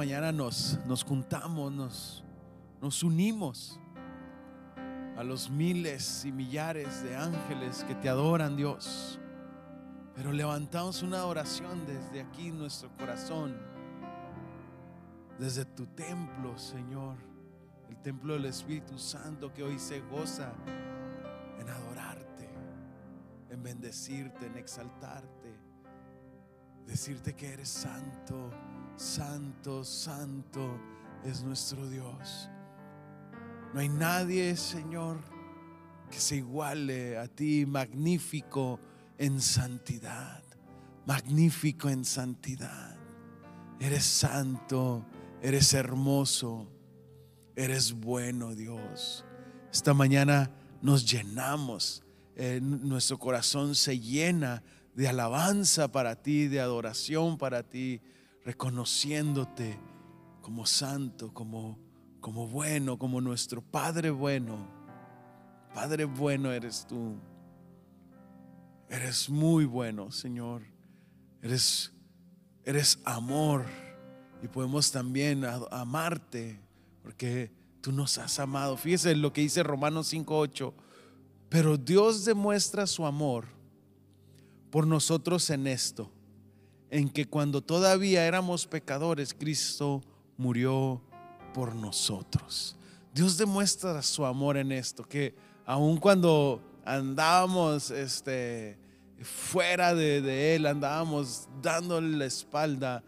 mañana nos, nos juntamos, nos, nos unimos a los miles y millares de ángeles que te adoran, Dios. Pero levantamos una oración desde aquí, nuestro corazón, desde tu templo, Señor, el templo del Espíritu Santo que hoy se goza en adorarte, en bendecirte, en exaltarte, decirte que eres santo, santo, santo es nuestro Dios. No hay nadie, Señor, que se iguale a ti, magnífico en santidad, magnífico en santidad. Eres santo, eres hermoso, eres bueno, Dios. Esta mañana nos llenamos, nuestro corazón se llena de alabanza para ti, de adoración para ti, reconociéndote como santo, como como bueno, como nuestro Padre bueno. Padre bueno eres tú. Eres muy bueno, Señor. Eres, eres amor. Y podemos también amarte porque tú nos has amado. Fíjese lo que dice Romanos 5.8. Pero Dios demuestra su amor por nosotros en esto, en que cuando todavía éramos pecadores, Cristo murió por nosotros. Dios demuestra su amor en esto, que aun cuando andábamos este, fuera de, Él, andábamos dándole la espalda,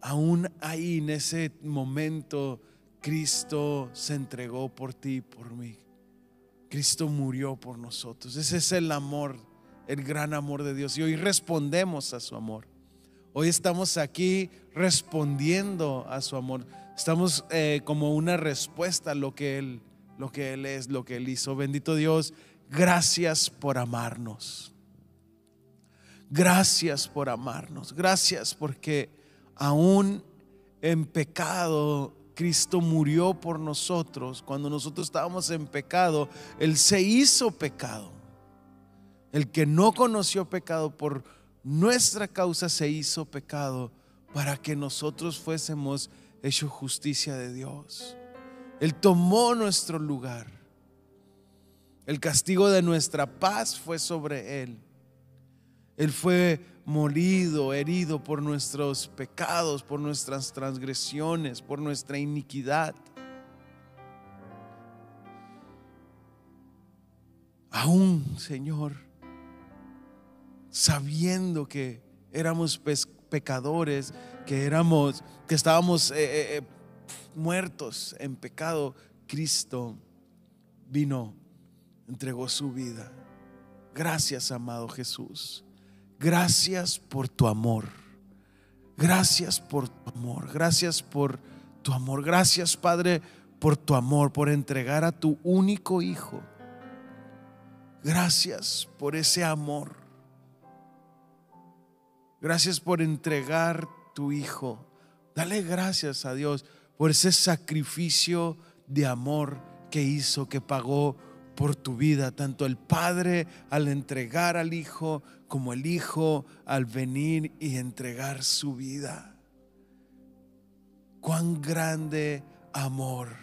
aún ahí en ese momento Cristo se entregó por ti y por mí. Cristo murió por nosotros. Ese es el amor, el gran amor de Dios. Y hoy respondemos a su amor. Hoy estamos aquí respondiendo a su amor. Estamos eh, como una respuesta a lo que Él, lo que Él es, lo que Él hizo. Bendito Dios, gracias por amarnos. Gracias por amarnos. Gracias porque aún en pecado Cristo murió por nosotros. Cuando nosotros estábamos en pecado, Él se hizo pecado. El que no conoció pecado por nuestra causa se hizo pecado para que nosotros fuésemos hecho justicia de Dios. Él tomó nuestro lugar. El castigo de nuestra paz fue sobre Él. Él fue molido, herido por nuestros pecados, por nuestras transgresiones, por nuestra iniquidad. Aún, Señor, sabiendo que éramos pecadores, que éramos, que estábamos eh, eh, eh, muertos en pecado, Cristo vino, entregó su vida. Gracias, amado Jesús. Gracias por tu amor. Gracias por tu amor. Gracias por tu amor. Gracias, Padre, por tu amor, por entregar a tu único Hijo. Gracias por ese amor. Gracias por entregar tu Hijo. Dale gracias a Dios por ese sacrificio de amor que hizo, que pagó por tu vida, tanto el Padre al entregar al Hijo como el Hijo al venir y entregar su vida. Cuán grande amor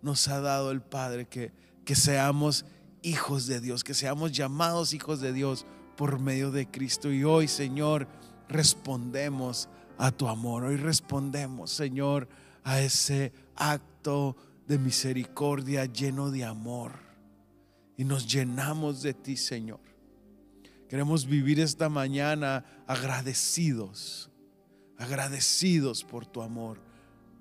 nos ha dado el Padre que, que seamos hijos de Dios, que seamos llamados hijos de Dios por medio de Cristo. Y hoy, Señor, respondemos a tu amor. Hoy respondemos, Señor, a ese acto de misericordia lleno de amor. Y nos llenamos de ti, Señor. Queremos vivir esta mañana agradecidos, agradecidos por tu amor,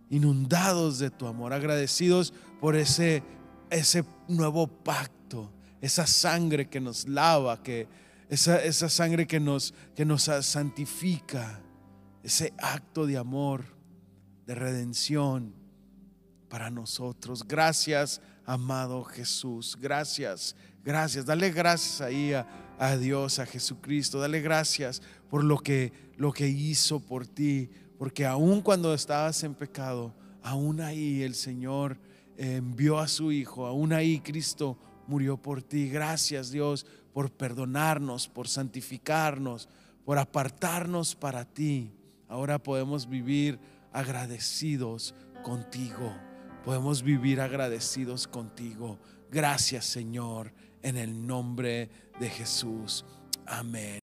inundados de tu amor, agradecidos por ese, ese nuevo pacto, esa sangre que nos lava, que, esa, esa sangre que nos, que nos santifica, ese acto de amor, de redención para nosotros. Gracias, amado Jesús. Gracias, gracias. Dale gracias ahí a, a, Dios, a Jesucristo. Dale gracias por lo que, lo que hizo por ti. Porque aun cuando estabas en pecado, aún ahí el Señor envió a su Hijo. Aún ahí Cristo murió por ti. Gracias Dios por perdonarnos, por santificarnos, por apartarnos para ti. Ahora podemos vivir agradecidos contigo. Podemos vivir agradecidos contigo. Gracias Señor, en el nombre de Jesús. Amén.